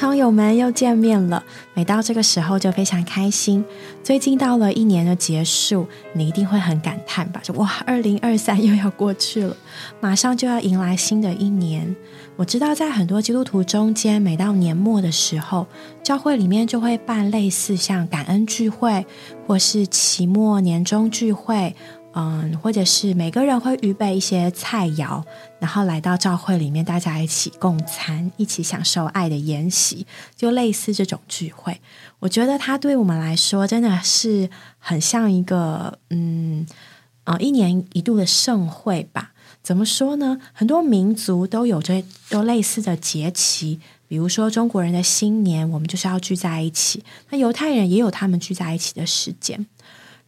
朋友们又见面了。每到这个时候就非常开心。最近到了一年的结束，你一定会很感叹吧？就哇，二零二三又要过去了，马上就要迎来新的一年。我知道在很多基督徒中间，每到年末的时候，教会里面就会办类似像感恩聚会，或是期末年终聚会。嗯，或者是每个人会预备一些菜肴，然后来到教会里面，大家一起共餐，一起享受爱的筵席，就类似这种聚会。我觉得它对我们来说真的是很像一个嗯啊一年一度的盛会吧？怎么说呢？很多民族都有着都类似的节期，比如说中国人的新年，我们就是要聚在一起。那犹太人也有他们聚在一起的时间。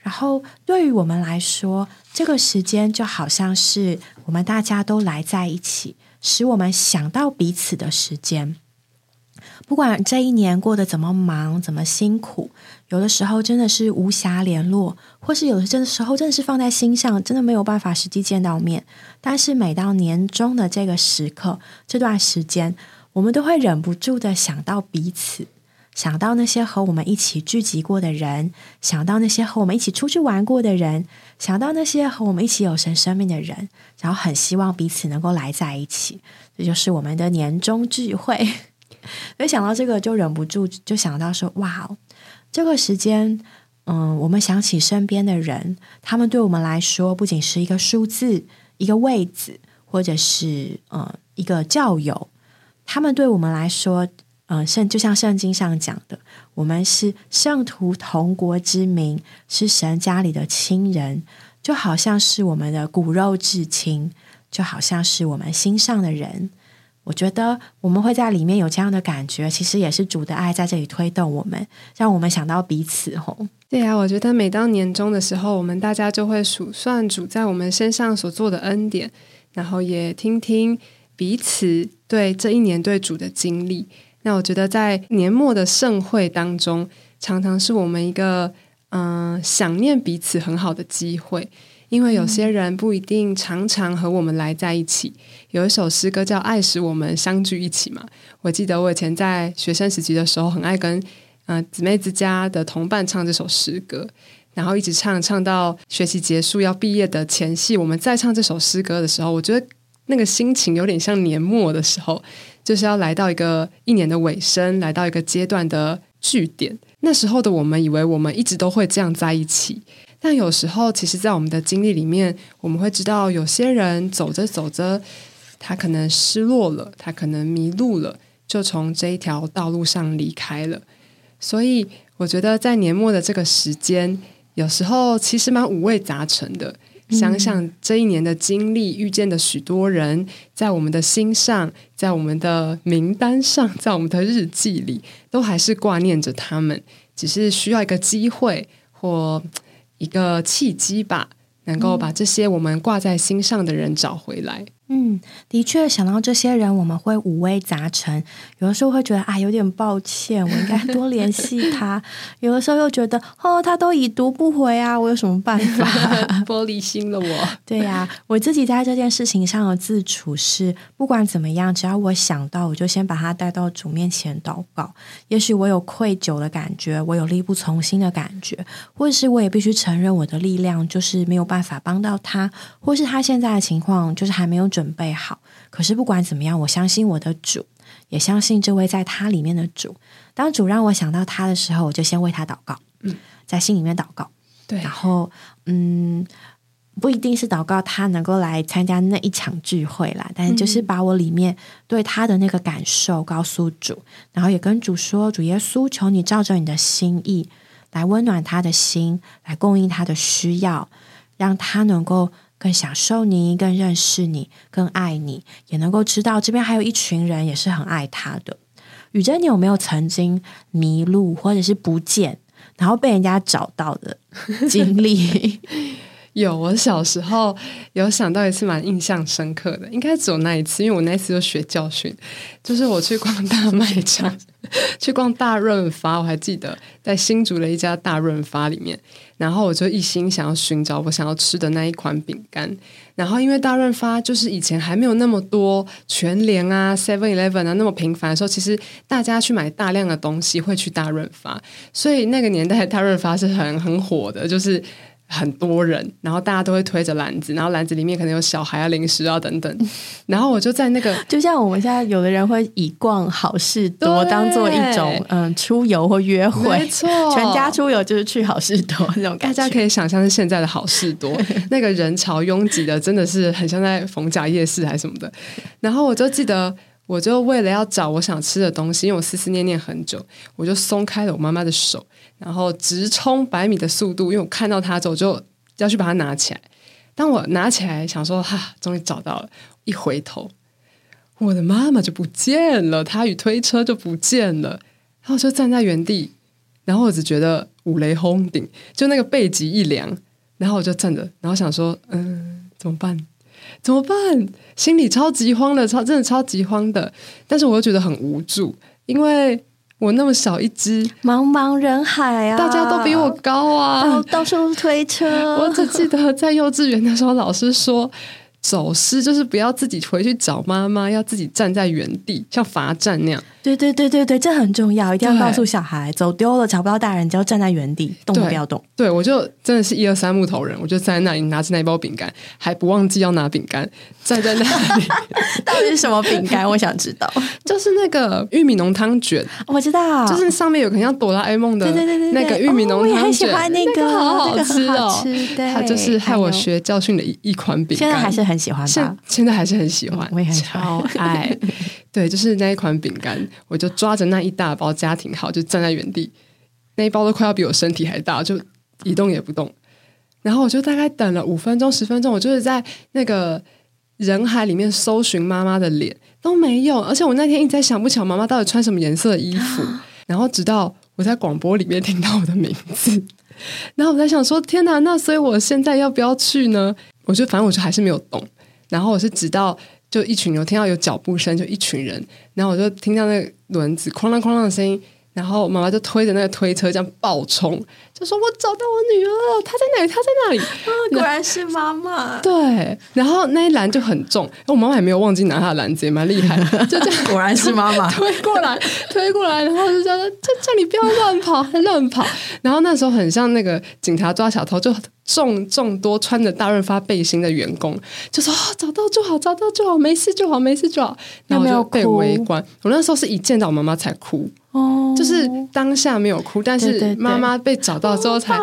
然后，对于我们来说，这个时间就好像是我们大家都来在一起，使我们想到彼此的时间。不管这一年过得怎么忙、怎么辛苦，有的时候真的是无暇联络，或是有的时候真的是放在心上，真的没有办法实际见到面。但是每到年终的这个时刻，这段时间，我们都会忍不住的想到彼此。想到那些和我们一起聚集过的人，想到那些和我们一起出去玩过的人，想到那些和我们一起有神生命的人，然后很希望彼此能够来在一起。这就是我们的年终聚会。所以想到这个，就忍不住就想到说：哇，这个时间，嗯，我们想起身边的人，他们对我们来说不仅是一个数字、一个位子，或者是呃一个教友，他们对我们来说。嗯，圣就像圣经上讲的，我们是圣徒同国之民，是神家里的亲人，就好像是我们的骨肉至亲，就好像是我们心上的人。我觉得我们会在里面有这样的感觉，其实也是主的爱在这里推动我们，让我们想到彼此。吼，对啊，我觉得每到年终的时候，我们大家就会数算主在我们身上所做的恩典，然后也听听彼此对这一年对主的经历。那我觉得在年末的盛会当中，常常是我们一个嗯想念彼此很好的机会，因为有些人不一定常常和我们来在一起。有一首诗歌叫《爱使我们相聚一起》嘛，我记得我以前在学生时期的时候，很爱跟嗯姊妹之家的同伴唱这首诗歌，然后一直唱唱到学习结束要毕业的前夕，我们再唱这首诗歌的时候，我觉得那个心情有点像年末的时候。就是要来到一个一年的尾声，来到一个阶段的据点。那时候的我们以为我们一直都会这样在一起，但有时候，其实，在我们的经历里面，我们会知道，有些人走着走着，他可能失落了，他可能迷路了，就从这一条道路上离开了。所以，我觉得在年末的这个时间，有时候其实蛮五味杂陈的。想想这一年的经历，遇见的许多人，在我们的心上，在我们的名单上，在我们的日记里，都还是挂念着他们，只是需要一个机会或一个契机吧，能够把这些我们挂在心上的人找回来。嗯，的确，想到这些人，我们会五味杂陈。有的时候会觉得啊，有点抱歉，我应该 多联系他；有的时候又觉得哦，他都已读不回啊，我有什么办 法？玻璃心了我。对呀，我自己在这件事情上的自处是，不管怎么样，只要我想到，我就先把他带到主面前祷告。也许我有愧疚的感觉，我有力不从心的感觉，或者是我也必须承认我的力量就是没有办法帮到他，或是他现在的情况就是还没有准。准备好，可是不管怎么样，我相信我的主，也相信这位在他里面的主。当主让我想到他的时候，我就先为他祷告，嗯，在心里面祷告。对，然后嗯，不一定是祷告他能够来参加那一场聚会啦，但是就是把我里面对他的那个感受告诉主，然后也跟主说：主耶稣，求你照着你的心意来温暖他的心，来供应他的需要，让他能够。更享受你，更认识你，更爱你，也能够知道这边还有一群人也是很爱他的。雨珍，你有没有曾经迷路或者是不见，然后被人家找到的 经历？有，我小时候有想到一次蛮印象深刻的，应该只有那一次，因为我那一次就学教训，就是我去逛大卖场，去逛大润发，我还记得在新竹的一家大润发里面，然后我就一心想要寻找我想要吃的那一款饼干。然后因为大润发就是以前还没有那么多全联啊、Seven Eleven 啊那么频繁的时候，其实大家去买大量的东西会去大润发，所以那个年代大润发是很很火的，就是。很多人，然后大家都会推着篮子，然后篮子里面可能有小孩啊、零食啊等等。然后我就在那个，就像我们现在有的人会以逛好事多当做一种嗯出游或约会，没错，全家出游就是去好事多那种感觉。大家可以想象是现在的好事多，那个人潮拥挤的，真的是很像在逢甲夜市还是什么的。然后我就记得，我就为了要找我想吃的东西，因为我思思念念很久，我就松开了我妈妈的手。然后直冲百米的速度，因为我看到他走，就要去把它拿起来。当我拿起来想说“哈，终于找到了”，一回头，我的妈妈就不见了，她与推车就不见了。然后就站在原地，然后我只觉得五雷轰顶，就那个背脊一凉。然后我就站着，然后想说：“嗯，怎么办？怎么办？”心里超级慌的，超真的超级慌的。但是我又觉得很无助，因为。我那么小一只，茫茫人海啊，大家都比我高啊，到处推车。我只记得在幼稚园的时候，老师说。走失就是不要自己回去找妈妈，要自己站在原地，像罚站那样。对对对对对，这很重要，一定要告诉小孩，走丢了找不到大人，就要站在原地，动都不要动。对，我就真的是一二三木头人，我就站在那里拿着那包饼干，还不忘记要拿饼干，站在那里。到底是什么饼干？我想知道。就是那个玉米浓汤卷，我知道，就是上面有个像哆啦 A 梦的，对对对对，那个玉米浓汤卷我很喜欢，那个好好吃哦，它就是害我学教训的一一款饼干，现在还是很喜欢吧？现在还是很喜欢，我也很超爱。对，就是那一款饼干，我就抓着那一大包家庭号，就站在原地，那一包都快要比我身体还大，就一动也不动。然后我就大概等了五分钟、十分钟，我就是在那个人海里面搜寻妈妈的脸，都没有。而且我那天一直在想，不巧妈妈到底穿什么颜色的衣服。然后直到我在广播里面听到我的名字，然后我在想说：天哪！那所以我现在要不要去呢？我就反正我就还是没有动。然后我是直到就一群牛听到有脚步声，就一群人，然后我就听到那个轮子哐啷哐啷的声音。然后妈妈就推着那个推车这样暴冲，就说：“我找到我女儿，她在哪里？她在哪里？”啊果然是妈妈。对，然后那一篮就很重，我妈妈也没有忘记拿她的篮子，也蛮厉害的。就这样，果然是妈妈推过来，推过来，然后就叫叫叫你不要乱跑，乱跑。然后那时候很像那个警察抓小偷，就众众多穿着大润发背心的员工，就说：“找到就好，找到就好，没事就好，没事就好。”然后就被围观。我那时候是一见到我妈妈才哭。哦，就是当下没有哭，但是妈妈被找到之后才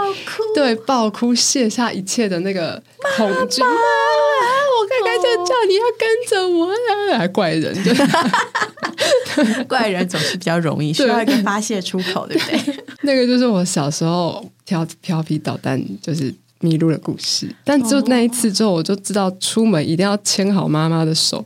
对爆哭，卸下一切的那个恐惧。我刚刚就叫你要跟着我呀，还怪人，怪人总是比较容易需要一个发泄出口，对不对？那个就是我小时候调调皮捣蛋，就是迷路的故事。但就那一次之后，我就知道出门一定要牵好妈妈的手，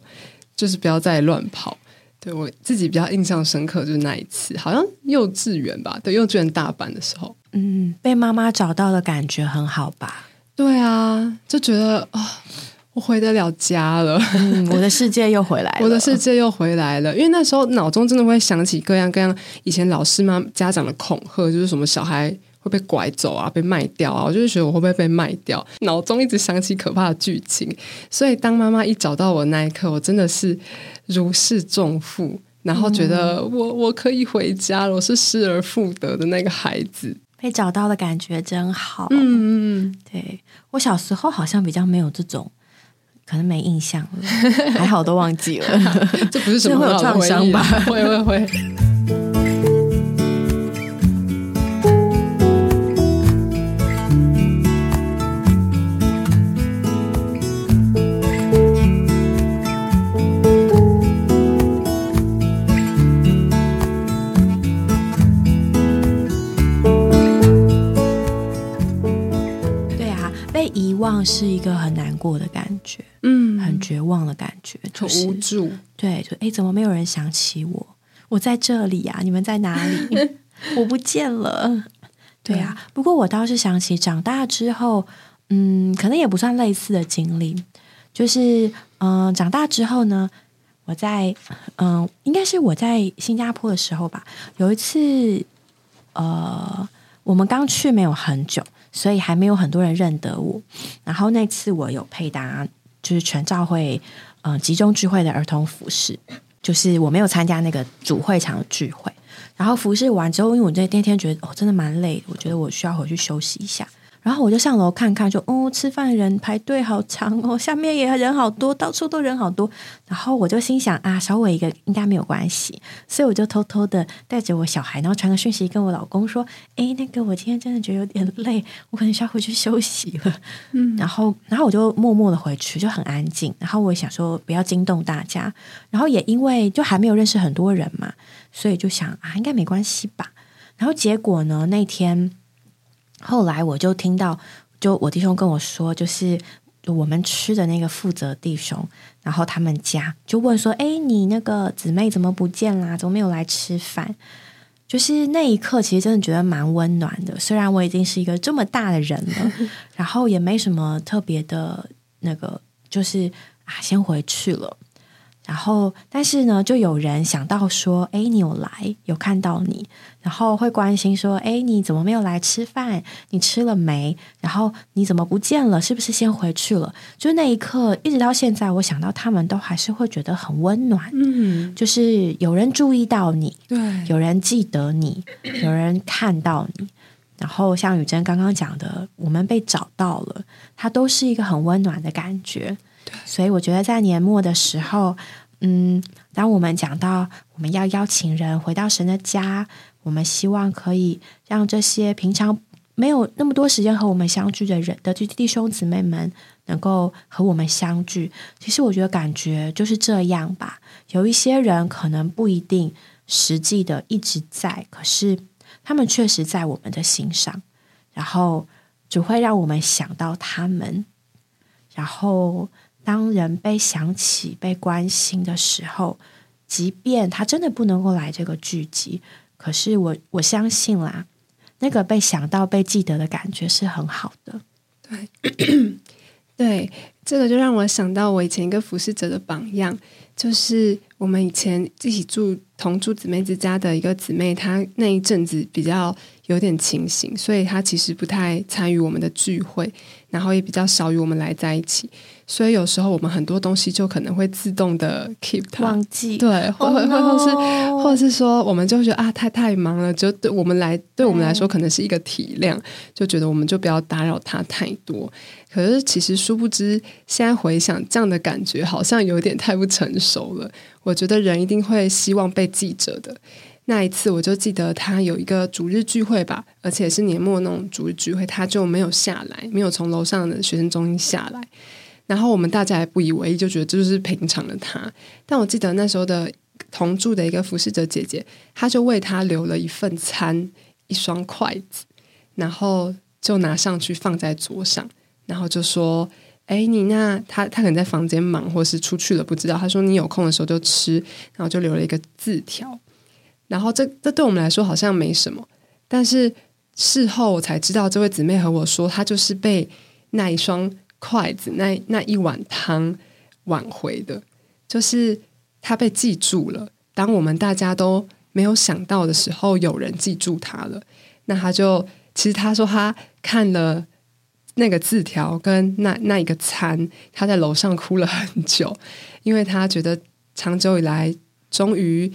就是不要再乱跑。对我自己比较印象深刻就是那一次，好像幼稚园吧，对幼稚园大班的时候，嗯，被妈妈找到的感觉很好吧？对啊，就觉得啊，我回得了家了，我的世界又回来了，我的世界又回来了。因为那时候脑中真的会想起各样各样以前老师妈家长的恐吓，就是什么小孩。会被拐走啊，被卖掉啊！我就是觉得我会不会被卖掉，脑中一直想起可怕的剧情。所以当妈妈一找到我那一刻，我真的是如释重负，然后觉得我我可以回家了，我是失而复得的那个孩子。被找到的感觉真好。嗯嗯嗯，对我小时候好像比较没有这种，可能没印象了，还好都忘记了。这不是什么会有创伤吧？会会会。是一个很难过的感觉，嗯，很绝望的感觉，很无助。对，就哎，怎么没有人想起我？我在这里呀，你们在哪里？我不见了。对啊，不过我倒是想起长大之后，嗯，可能也不算类似的经历，就是嗯，长大之后呢，我在嗯，应该是我在新加坡的时候吧，有一次，呃，我们刚去没有很久，所以还没有很多人认得我。然后那次我有配搭，就是全照会嗯集中聚会的儿童服饰，就是我没有参加那个主会场的聚会。然后服饰完之后，因为我那那天觉得哦，真的蛮累，我觉得我需要回去休息一下。然后我就上楼看看，就哦，吃饭人排队好长哦，下面也人好多，到处都人好多。然后我就心想啊，少我一个应该没有关系，所以我就偷偷的带着我小孩，然后传个讯息跟我老公说：“哎，那个我今天真的觉得有点累，我可能需要回去休息了。”嗯，然后然后我就默默的回去，就很安静。然后我想说不要惊动大家，然后也因为就还没有认识很多人嘛，所以就想啊，应该没关系吧。然后结果呢，那天。后来我就听到，就我弟兄跟我说，就是我们吃的那个负责弟兄，然后他们家就问说：“哎，你那个姊妹怎么不见啦？怎么没有来吃饭？”就是那一刻，其实真的觉得蛮温暖的。虽然我已经是一个这么大的人了，然后也没什么特别的那个，就是啊，先回去了。然后，但是呢，就有人想到说：“哎，你有来，有看到你，然后会关心说：‘哎，你怎么没有来吃饭？你吃了没？然后你怎么不见了？是不是先回去了？’就那一刻，一直到现在，我想到他们都还是会觉得很温暖。嗯，就是有人注意到你，对，有人记得你，有人看到你。然后像雨珍刚刚讲的，我们被找到了，它都是一个很温暖的感觉。”所以我觉得在年末的时候，嗯，当我们讲到我们要邀请人回到神的家，我们希望可以让这些平常没有那么多时间和我们相聚的人的弟兄姊妹们，能够和我们相聚。其实我觉得感觉就是这样吧。有一些人可能不一定实际的一直在，可是他们确实在我们的心上，然后只会让我们想到他们，然后。当人被想起、被关心的时候，即便他真的不能够来这个聚集，可是我我相信啦，那个被想到、被记得的感觉是很好的。对，对，这个就让我想到我以前一个服侍者的榜样，就是我们以前一起住同住姊妹之家的一个姊妹，她那一阵子比较有点清醒，所以她其实不太参与我们的聚会，然后也比较少与我们来在一起。所以有时候我们很多东西就可能会自动的 keep 它忘记，对，或或或是或者是说，我们就觉得啊，太太忙了，就对我们来，对我们来说可能是一个体谅，就觉得我们就不要打扰他太多。可是其实殊不知，现在回想这样的感觉，好像有点太不成熟了。我觉得人一定会希望被记着的。那一次我就记得他有一个主日聚会吧，而且是年末那种主日聚会，他就没有下来，没有从楼上的学生中心下来。然后我们大家也不以为意，就觉得这就是平常的他。但我记得那时候的同住的一个服侍者姐姐，她就为他留了一份餐，一双筷子，然后就拿上去放在桌上，然后就说：“哎，你那他他可能在房间忙，或是出去了，不知道。他说你有空的时候就吃，然后就留了一个字条。然后这这对我们来说好像没什么，但是事后我才知道，这位姊妹和我说，她就是被那一双。”筷子那那一碗汤挽回的，就是他被记住了。当我们大家都没有想到的时候，有人记住他了。那他就其实他说他看了那个字条跟那那一个餐，他在楼上哭了很久，因为他觉得长久以来终于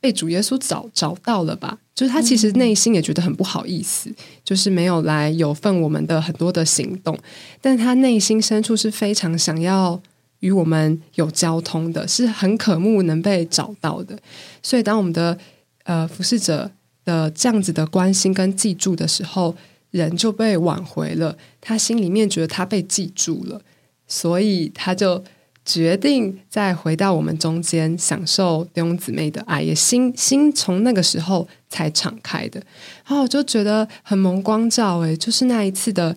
被主耶稣找找到了吧。就是他其实内心也觉得很不好意思，就是没有来有份我们的很多的行动，但他内心深处是非常想要与我们有交通的，是很渴慕能被找到的。所以当我们的呃服侍者的这样子的关心跟记住的时候，人就被挽回了，他心里面觉得他被记住了，所以他就。决定再回到我们中间，享受弟兄姊妹的爱，也心心从那个时候才敞开的。然后我就觉得很蒙光照，诶，就是那一次的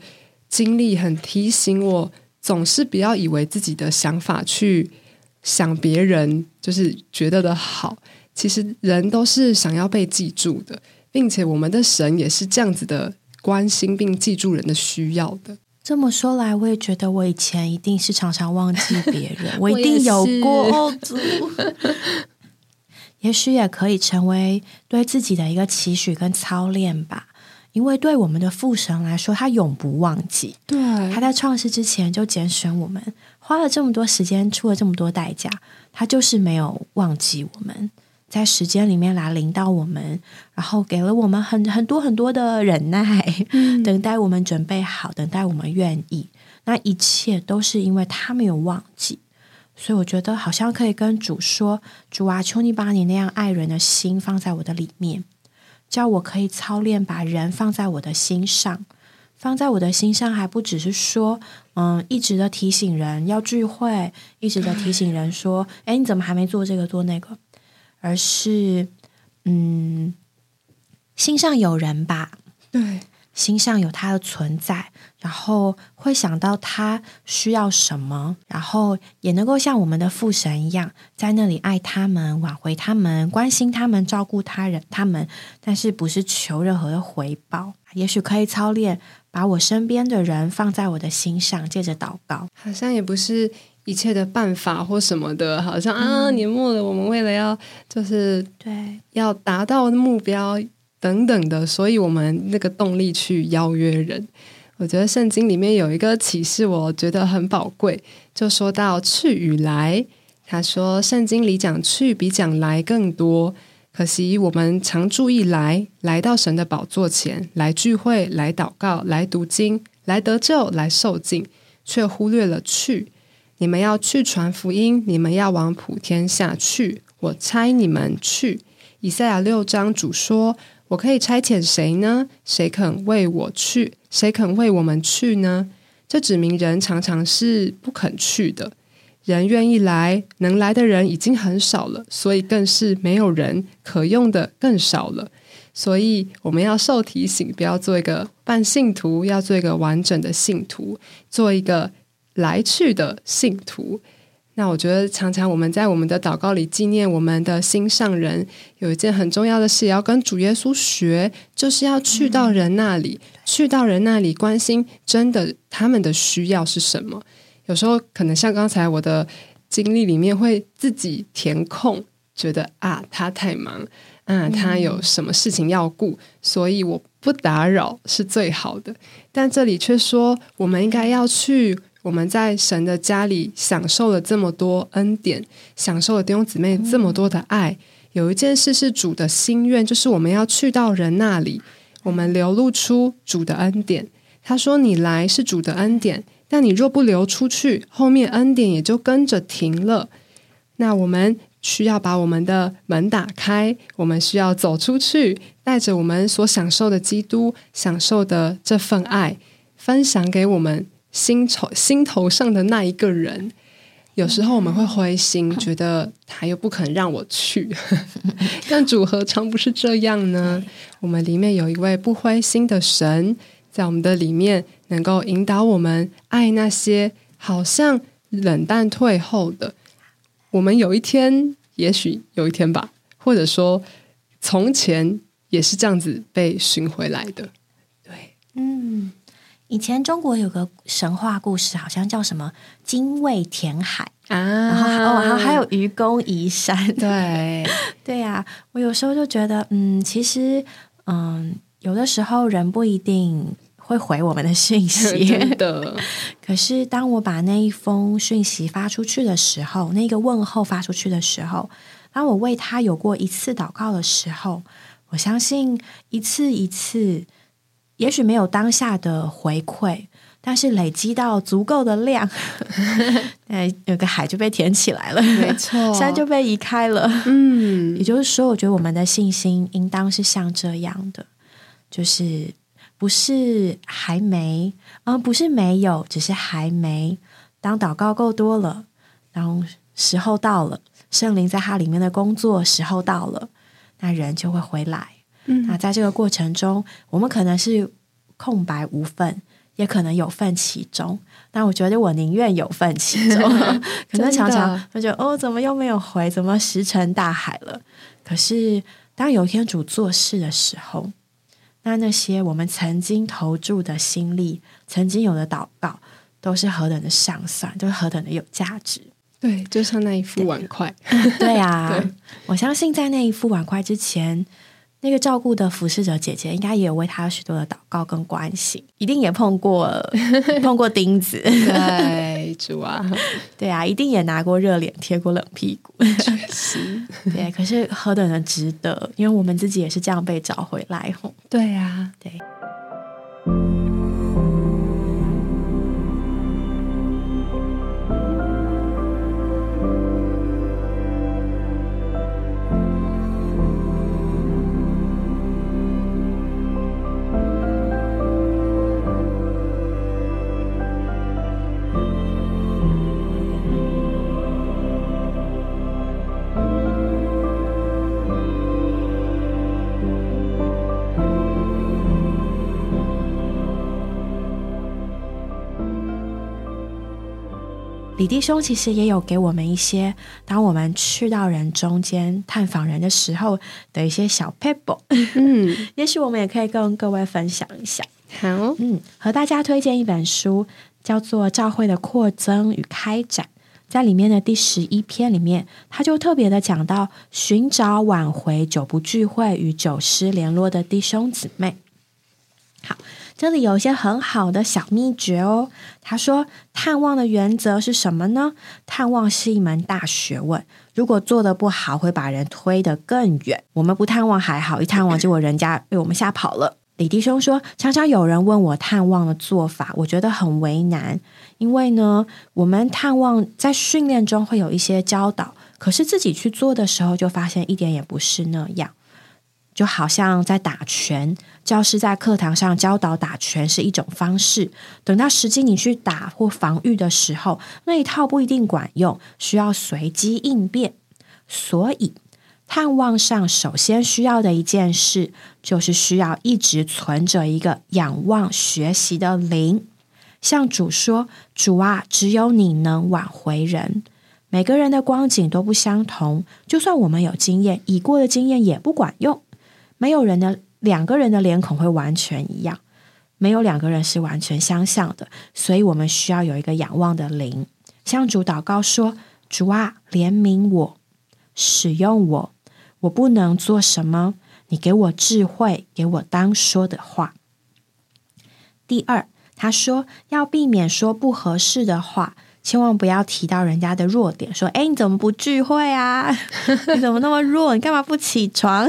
经历，很提醒我，总是不要以为自己的想法去想别人，就是觉得的好。其实人都是想要被记住的，并且我们的神也是这样子的关心并记住人的需要的。这么说来，我也觉得我以前一定是常常忘记别人，我一定有过主。也许也可以成为对自己的一个期许跟操练吧，因为对我们的父神来说，他永不忘记。对，他在创世之前就拣选我们，花了这么多时间，出了这么多代价，他就是没有忘记我们。在时间里面来领导我们，然后给了我们很很多很多的忍耐，等待我们准备好，等待我们愿意。那一切都是因为他没有忘记，所以我觉得好像可以跟主说：“主啊，求你把你那样爱人的心放在我的里面，叫我可以操练把人放在我的心上，放在我的心上，还不只是说，嗯，一直的提醒人要聚会，一直的提醒人说，哎，你怎么还没做这个做那个？”而是，嗯，心上有人吧，对，心上有他的存在，然后会想到他需要什么，然后也能够像我们的父神一样，在那里爱他们、挽回他们、关心他们、照顾他人他们，但是不是求任何的回报。也许可以操练，把我身边的人放在我的心上，借着祷告，好像也不是。一切的办法或什么的，好像啊，年末了，我们为了要就是对要达到目标等等的，所以我们那个动力去邀约人。我觉得圣经里面有一个启示，我觉得很宝贵，就说到去与来。他说圣经里讲去比讲来更多，可惜我们常注意来，来到神的宝座前来聚会、来祷告、来读经、来得救、来受尽，却忽略了去。你们要去传福音，你们要往普天下去。我差你们去。以赛亚六章主说：“我可以差遣谁呢？谁肯为我去？谁肯为我们去呢？”这指明人常常是不肯去的。人愿意来，能来的人已经很少了，所以更是没有人可用的更少了。所以我们要受提醒，不要做一个半信徒，要做一个完整的信徒，做一个。来去的信徒，那我觉得常常我们在我们的祷告里纪念我们的心上人，有一件很重要的事，要跟主耶稣学，就是要去到人那里，去到人那里关心真的他们的需要是什么。有时候可能像刚才我的经历里面，会自己填空，觉得啊他太忙，啊他有什么事情要顾，所以我不打扰是最好的。但这里却说，我们应该要去。我们在神的家里享受了这么多恩典，享受了弟兄姊妹这么多的爱。有一件事是主的心愿，就是我们要去到人那里，我们流露出主的恩典。他说：“你来是主的恩典，但你若不流出去，后面恩典也就跟着停了。那我们需要把我们的门打开，我们需要走出去，带着我们所享受的基督，享受的这份爱，分享给我们。”心头心头上的那一个人，有时候我们会灰心，觉得他又不肯让我去。但主何尝不是这样呢？我们里面有一位不灰心的神，在我们的里面，能够引导我们爱那些好像冷淡退后的。我们有一天，也许有一天吧，或者说从前也是这样子被寻回来的。对，嗯。以前中国有个神话故事，好像叫什么“精卫填海”啊，然后哦，还有愚公移山。对，对呀。我有时候就觉得，嗯，其实，嗯，有的时候人不一定会回我们的讯息 的。可是，当我把那一封讯息发出去的时候，那个问候发出去的时候，当我为他有过一次祷告的时候，我相信一次一次。也许没有当下的回馈，但是累积到足够的量，哎，有个海就被填起来了，没错，山就被移开了。嗯，也就是说，我觉得我们的信心应当是像这样的，就是不是还没，嗯，不是没有，只是还没。当祷告够多了，然后时候到了，圣灵在它里面的工作时候到了，那人就会回来。那在这个过程中，我们可能是空白无份，也可能有份其中。但我觉得我宁愿有份其中。可能常常就觉得哦，怎么又没有回？怎么石沉大海了？可是当有一天主做事的时候，那那些我们曾经投注的心力，曾经有的祷告，都是何等的上算，都是何等的有价值。对，就像那一副碗筷。对啊，对我相信在那一副碗筷之前，那个照顾的服侍者姐姐应该也有为他有许多的祷告跟关心，一定也碰过 碰过钉子。对，主啊，对啊，一定也拿过热脸贴过冷屁股。是，对，可是何等的值得，因为我们自己也是这样被找回来吼。对啊，对。李弟兄其实也有给我们一些，当我们去到人中间探访人的时候的一些小 pebble，嗯，也许我们也可以跟各位分享一下。好，嗯，和大家推荐一本书，叫做《教会的扩增与开展》。在里面的第十一篇里面，他就特别的讲到寻找挽回久不聚会与久失联络的弟兄姊妹。好，这里有一些很好的小秘诀哦。他说，探望的原则是什么呢？探望是一门大学问，如果做的不好，会把人推得更远。我们不探望还好，一探望结果人家 被我们吓跑了。李弟兄说，常常有人问我探望的做法，我觉得很为难，因为呢，我们探望在训练中会有一些教导，可是自己去做的时候，就发现一点也不是那样。就好像在打拳，教师在课堂上教导打拳是一种方式，等到实际你去打或防御的时候，那一套不一定管用，需要随机应变。所以，探望上首先需要的一件事，就是需要一直存着一个仰望学习的灵，向主说：“主啊，只有你能挽回人。”每个人的光景都不相同，就算我们有经验，已过的经验也不管用。没有人的两个人的脸孔会完全一样，没有两个人是完全相像的，所以我们需要有一个仰望的灵，向主祷告说：“主啊，怜悯我，使用我，我不能做什么，你给我智慧，给我当说的话。”第二，他说要避免说不合适的话。千万不要提到人家的弱点，说：“哎，你怎么不聚会啊？你怎么那么弱？你干嘛不起床？”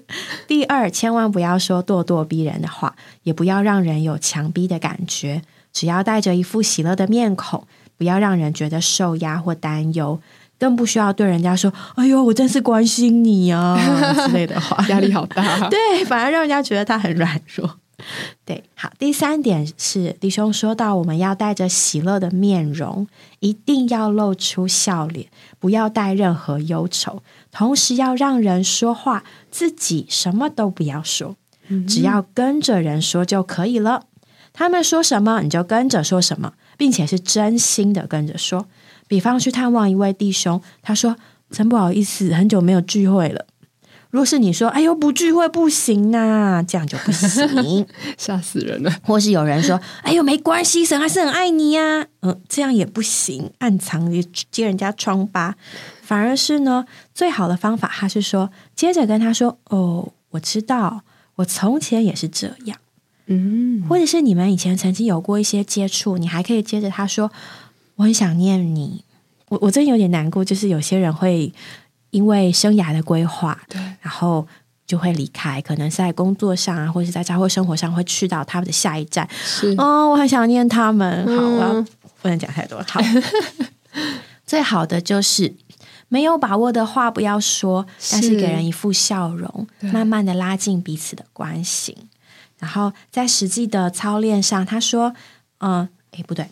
第二，千万不要说咄咄逼人的话，也不要让人有强逼的感觉。只要带着一副喜乐的面孔，不要让人觉得受压或担忧，更不需要对人家说：“哎呦，我真是关心你啊”之类的话，压力好大。对，反而让人家觉得他很软弱。对，好，第三点是弟兄说到，我们要带着喜乐的面容，一定要露出笑脸，不要带任何忧愁，同时要让人说话，自己什么都不要说，只要跟着人说就可以了。他们说什么，你就跟着说什么，并且是真心的跟着说。比方去探望一位弟兄，他说：“真不好意思，很久没有聚会了。”若是你说“哎呦，不聚会不行呐”，这样就不行，吓死人了。或是有人说“哎呦，没关系，神还是很爱你呀”，嗯，这样也不行，暗藏揭人家疮疤。反而是呢，最好的方法，他是说，接着跟他说：“哦，我知道，我从前也是这样。”嗯，或者是你们以前曾经有过一些接触，你还可以接着他说：“我很想念你。”我我真有点难过，就是有些人会。因为生涯的规划，对，然后就会离开，可能在工作上啊，或者是在家或生活上，会去到他们的下一站。是哦，我很想念他们。好，我要不能讲太多。好，最好的就是没有把握的话不要说，但是给人一副笑容，慢慢的拉近彼此的关系。然后在实际的操练上，他说：“嗯，诶，不对，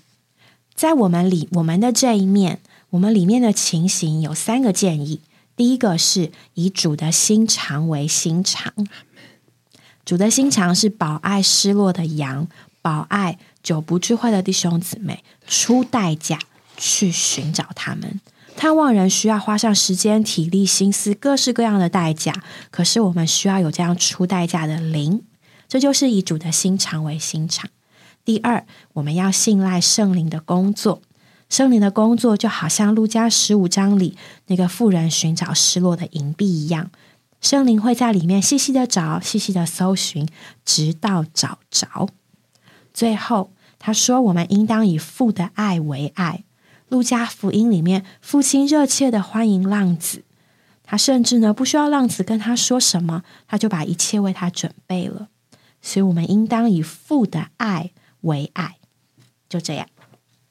在我们里我们的这一面，我们里面的情形有三个建议。”第一个是以主的心肠为心肠，主的心肠是保爱失落的羊，保爱久不聚会的弟兄姊妹，出代价去寻找他们。探望人需要花上时间、体力、心思，各式各样的代价。可是我们需要有这样出代价的灵，这就是以主的心肠为心肠。第二，我们要信赖圣灵的工作。圣灵的工作就好像路加十五章里那个妇人寻找失落的银币一样，圣灵会在里面细细的找、细细的搜寻，直到找着。最后，他说：“我们应当以父的爱为爱。”路加福音里面，父亲热切的欢迎浪子，他甚至呢不需要浪子跟他说什么，他就把一切为他准备了。所以，我们应当以父的爱。为爱，就这样。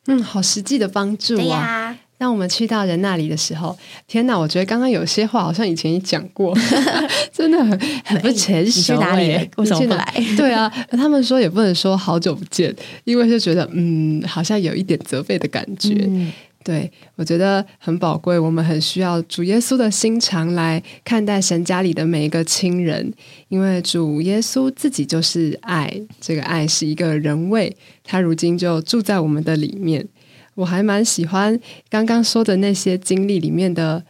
嗯，好实际的帮助啊！当我们去到人那里的时候，天哪！我觉得刚刚有些话好像以前也讲过，真的很很不成熟。去哪里？为什么不来？对啊，他们说也不能说好久不见，因为就觉得嗯，好像有一点责备的感觉。对，我觉得很宝贵。我们很需要主耶稣的心肠来看待神家里的每一个亲人，因为主耶稣自己就是爱，这个爱是一个人位，他如今就住在我们的里面。我还蛮喜欢刚刚说的那些经历里面的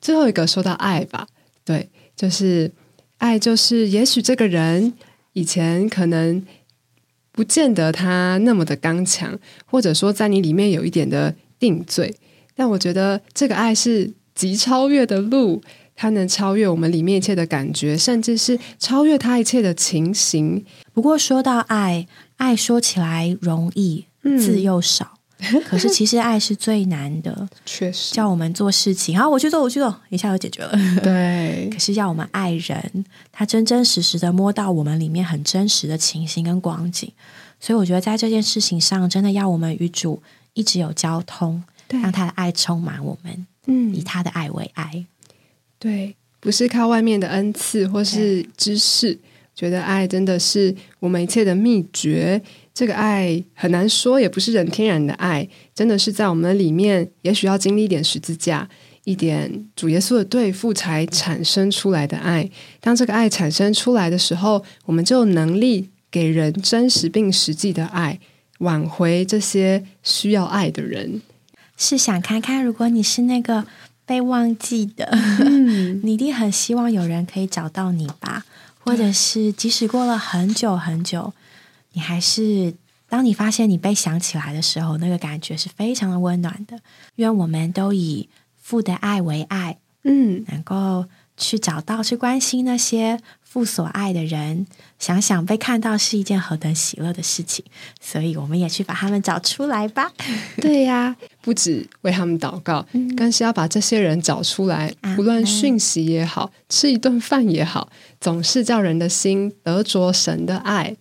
最后一个说到爱吧。对，就是爱，就是也许这个人以前可能不见得他那么的刚强，或者说在你里面有一点的。定罪，但我觉得这个爱是极超越的路，它能超越我们里面一切的感觉，甚至是超越它一切的情形。不过说到爱，爱说起来容易，字又少，可是其实爱是最难的。确实，叫我们做事情，好，我去做，我去做，一下就解决了。对，可是要我们爱人，他真真实实的摸到我们里面很真实的情形跟光景，所以我觉得在这件事情上，真的要我们与主。一直有交通，让他的爱充满我们。嗯，以他的爱为爱，对，不是靠外面的恩赐或是知识。觉得爱真的是我们一切的秘诀。这个爱很难说，也不是人天然的爱，真的是在我们里面，也许要经历一点十字架，一点主耶稣的对付，才产生出来的爱。当这个爱产生出来的时候，我们就有能力给人真实并实际的爱。挽回这些需要爱的人，是想看看，如果你是那个被忘记的，你一定很希望有人可以找到你吧？或者是即使过了很久很久，你还是当你发现你被想起来的时候，那个感觉是非常的温暖的。愿我们都以父的爱为爱，嗯，能够去找到、去关心那些。父所爱的人，想想被看到是一件何等喜乐的事情，所以我们也去把他们找出来吧。对呀，不止为他们祷告，更是要把这些人找出来。不论讯息也好，吃一顿饭也好，总是叫人的心得着神的爱。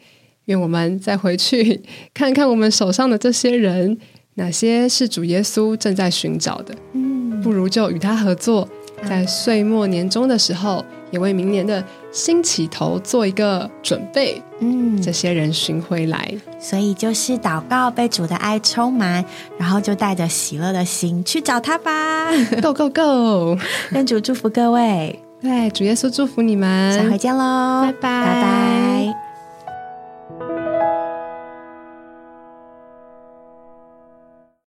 愿我们再回去看看我们手上的这些人，哪些是主耶稣正在寻找的？嗯，不如就与他合作。在岁末年终的时候，也为明年的新起头做一个准备。嗯，这些人寻回来，所以就是祷告，被主的爱充满，然后就带着喜乐的心去找他吧。Go go go！愿主祝福各位，对主耶稣祝福你们，下回见喽，拜拜拜拜。